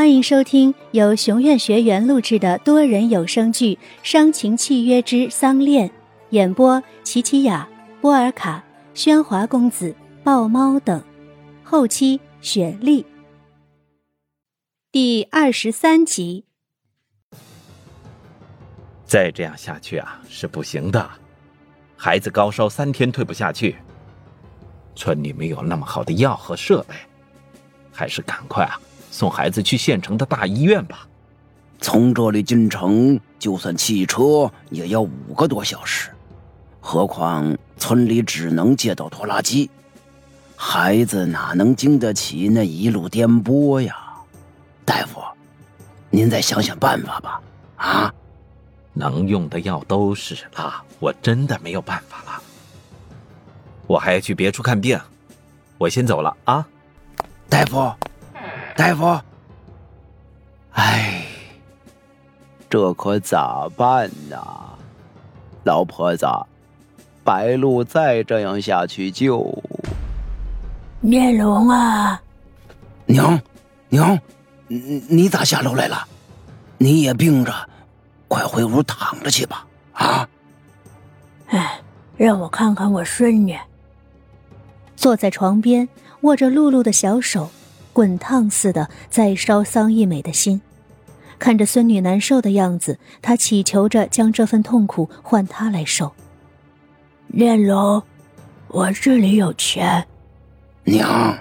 欢迎收听由熊院学员录制的多人有声剧《伤情契约之丧恋》，演播：琪琪雅、波尔卡、喧哗公子、豹猫等，后期雪莉。第二十三集。再这样下去啊，是不行的。孩子高烧三天退不下去，村里没有那么好的药和设备，还是赶快啊！送孩子去县城的大医院吧。从这里进城，就算汽车也要五个多小时，何况村里只能借到拖拉机，孩子哪能经得起那一路颠簸呀？大夫，您再想想办法吧。啊，能用的药都使了，我真的没有办法了。我还要去别处看病，我先走了啊，大夫。大夫，哎，这可咋办呢？老婆子，白露再这样下去就……面龙啊，娘，娘，你你咋下楼来了？你也病着，快回屋躺着去吧。啊！哎，让我看看我孙女。坐在床边，握着露露的小手。滚烫似的在烧桑一美的心，看着孙女难受的样子，他祈求着将这份痛苦换他来受。炼龙，我这里有钱。娘，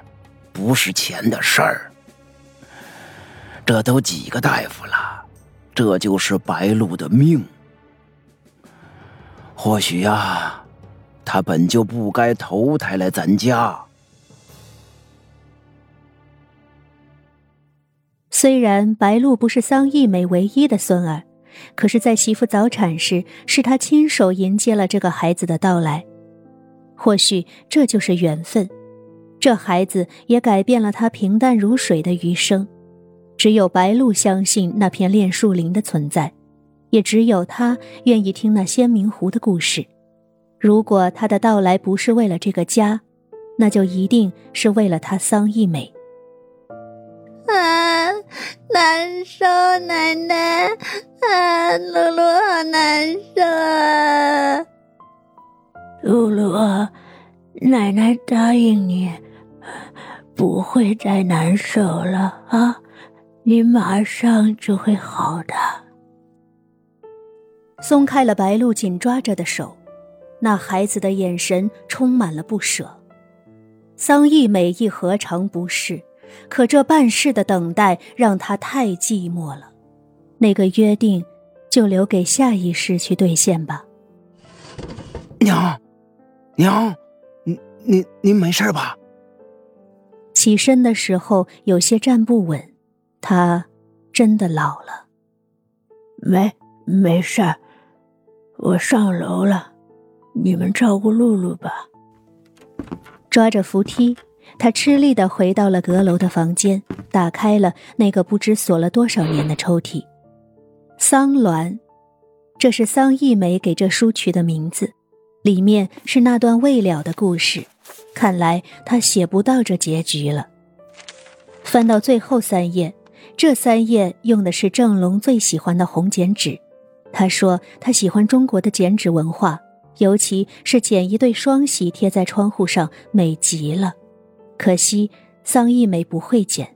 不是钱的事儿。这都几个大夫了，这就是白鹿的命。或许呀，他本就不该投胎来咱家。虽然白露不是桑义美唯一的孙儿，可是，在媳妇早产时，是他亲手迎接了这个孩子的到来。或许这就是缘分，这孩子也改变了他平淡如水的余生。只有白露相信那片炼树林的存在，也只有他愿意听那仙明湖的故事。如果他的到来不是为了这个家，那就一定是为了他桑义美。啊，难受，奶奶，啊，露露好难受啊！露露，奶奶答应你，不会再难受了啊，你马上就会好的。松开了白露紧抓着的手，那孩子的眼神充满了不舍。桑义美亦何尝不是？可这半世的等待让他太寂寞了，那个约定，就留给下一世去兑现吧。娘，娘，您您您没事吧？起身的时候有些站不稳，他真的老了。没没事儿，我上楼了，你们照顾露露吧。抓着扶梯。他吃力的回到了阁楼的房间，打开了那个不知锁了多少年的抽屉。桑鸾，这是桑一美给这书取的名字，里面是那段未了的故事。看来他写不到这结局了。翻到最后三页，这三页用的是郑龙最喜欢的红剪纸。他说他喜欢中国的剪纸文化，尤其是剪一对双喜贴在窗户上，美极了。可惜桑义美不会剪。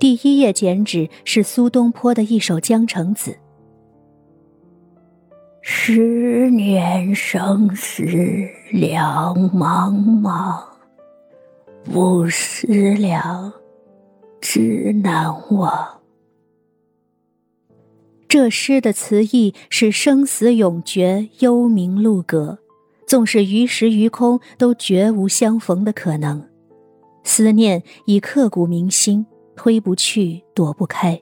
第一页剪纸是苏东坡的一首《江城子》：“十年生死两茫茫，不思量，只难忘。”这诗的词意是生死永绝，幽冥路隔，纵使于时于空，都绝无相逢的可能。思念已刻骨铭心，推不去，躲不开，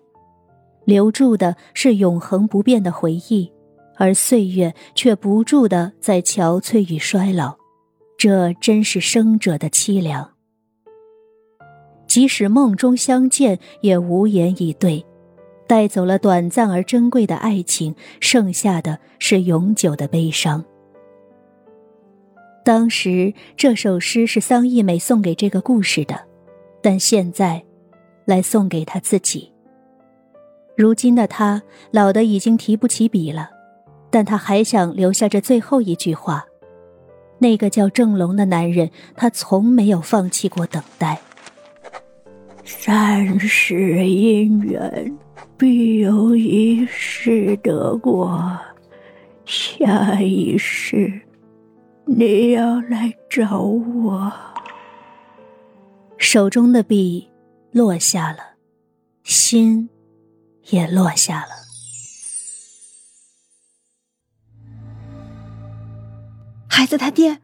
留住的是永恒不变的回忆，而岁月却不住的在憔悴与衰老，这真是生者的凄凉。即使梦中相见，也无言以对，带走了短暂而珍贵的爱情，剩下的是永久的悲伤。当时这首诗是桑义美送给这个故事的，但现在，来送给他自己。如今的他老的已经提不起笔了，但他还想留下这最后一句话。那个叫郑龙的男人，他从没有放弃过等待。三世姻缘，必有一世得过。下一世，你要来找我。手中的笔落下了，心也落下了。孩子他爹，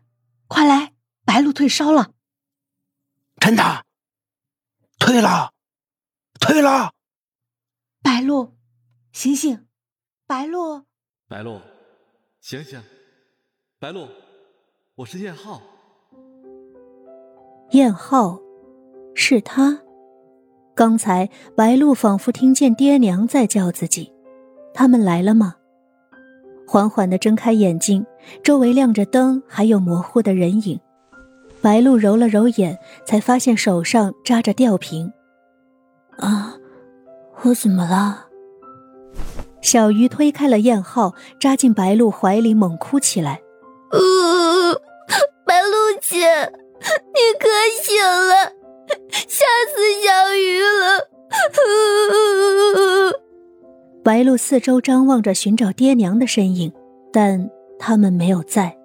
快来！白鹿退烧了。真的？退了，退了。白鹿，醒醒！白鹿，白鹿，醒醒！白鹿，我是燕浩。燕浩，是他。刚才白露仿佛听见爹娘在叫自己，他们来了吗？缓缓的睁开眼睛，周围亮着灯，还有模糊的人影。白露揉了揉眼，才发现手上扎着吊瓶。啊，我怎么了？小鱼推开了燕浩，扎进白露怀里，猛哭起来。呜，姐，你可醒了，吓死小鱼了！白露四周张望着，寻找爹娘的身影，但他们没有在。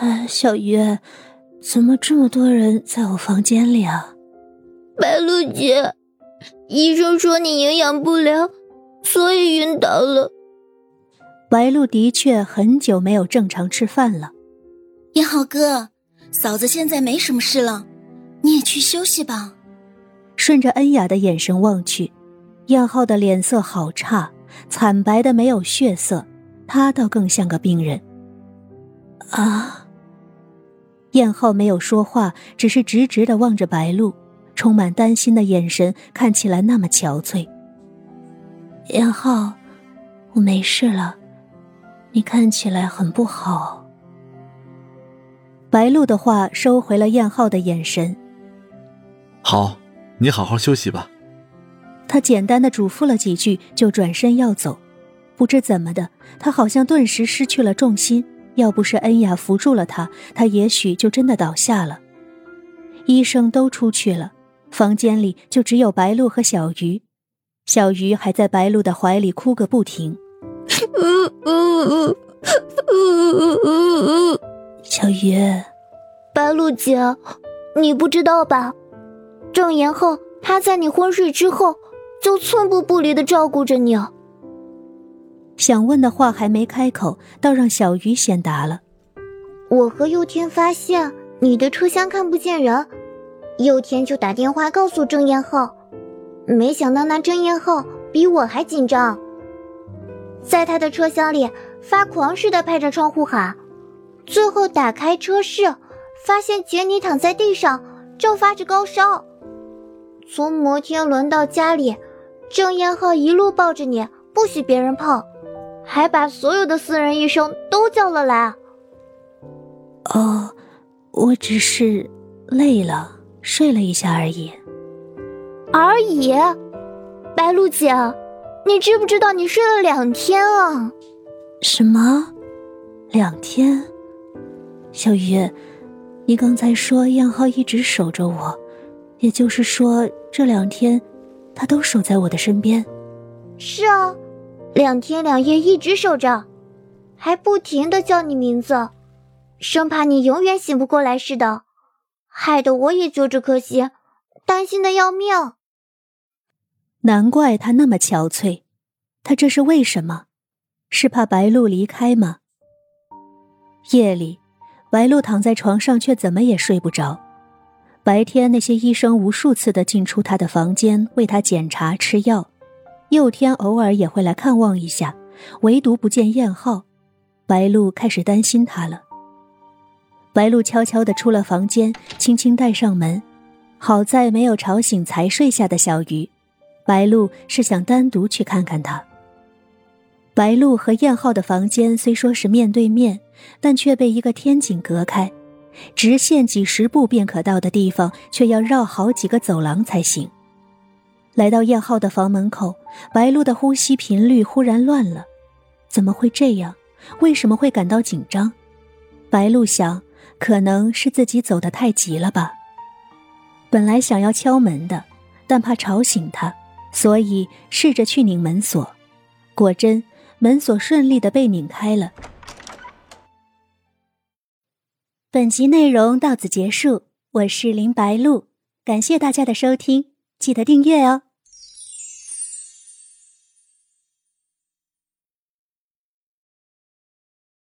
哎，小鱼，怎么这么多人在我房间里啊？白露姐，医生说你营养不良，所以晕倒了。白露的确很久没有正常吃饭了。燕浩哥，嫂子现在没什么事了，你也去休息吧。顺着恩雅的眼神望去。燕浩的脸色好差，惨白的没有血色，他倒更像个病人。啊！燕浩没有说话，只是直直的望着白露，充满担心的眼神看起来那么憔悴。燕浩，我没事了，你看起来很不好。白露的话收回了燕浩的眼神。好，你好好休息吧。他简单的嘱咐了几句，就转身要走。不知怎么的，他好像顿时失去了重心。要不是恩雅扶住了他，他也许就真的倒下了。医生都出去了，房间里就只有白露和小鱼。小鱼还在白露的怀里哭个不停。小鱼，白露姐，你不知道吧？郑延浩他在你昏睡之后。就寸步不离的照顾着你。想问的话还没开口，倒让小鱼先答了。我和佑天发现你的车厢看不见人，佑天就打电话告诉郑彦浩，没想到那郑彦浩比我还紧张，在他的车厢里发狂似的拍着窗户喊，最后打开车室，发现杰尼躺在地上正发着高烧，从摩天轮到家里。郑彦浩一路抱着你，不许别人碰，还把所有的私人医生都叫了来。哦，我只是累了，睡了一下而已。而已，白露姐，你知不知道你睡了两天啊？什么？两天？小鱼，你刚才说燕浩一直守着我，也就是说这两天。他都守在我的身边，是啊，两天两夜一直守着，还不停的叫你名字，生怕你永远醒不过来似的，害得我也揪着颗心，担心的要命。难怪他那么憔悴，他这是为什么？是怕白露离开吗？夜里，白露躺在床上，却怎么也睡不着。白天那些医生无数次的进出他的房间为他检查吃药，佑天偶尔也会来看望一下，唯独不见燕浩，白露开始担心他了。白露悄悄的出了房间，轻轻带上门，好在没有吵醒才睡下的小鱼。白露是想单独去看看他。白露和燕浩的房间虽说是面对面，但却被一个天井隔开。直线几十步便可到的地方，却要绕好几个走廊才行。来到燕浩的房门口，白露的呼吸频率忽然乱了，怎么会这样？为什么会感到紧张？白露想，可能是自己走得太急了吧。本来想要敲门的，但怕吵醒他，所以试着去拧门锁。果真，门锁顺利的被拧开了。本集内容到此结束，我是林白露，感谢大家的收听，记得订阅哦。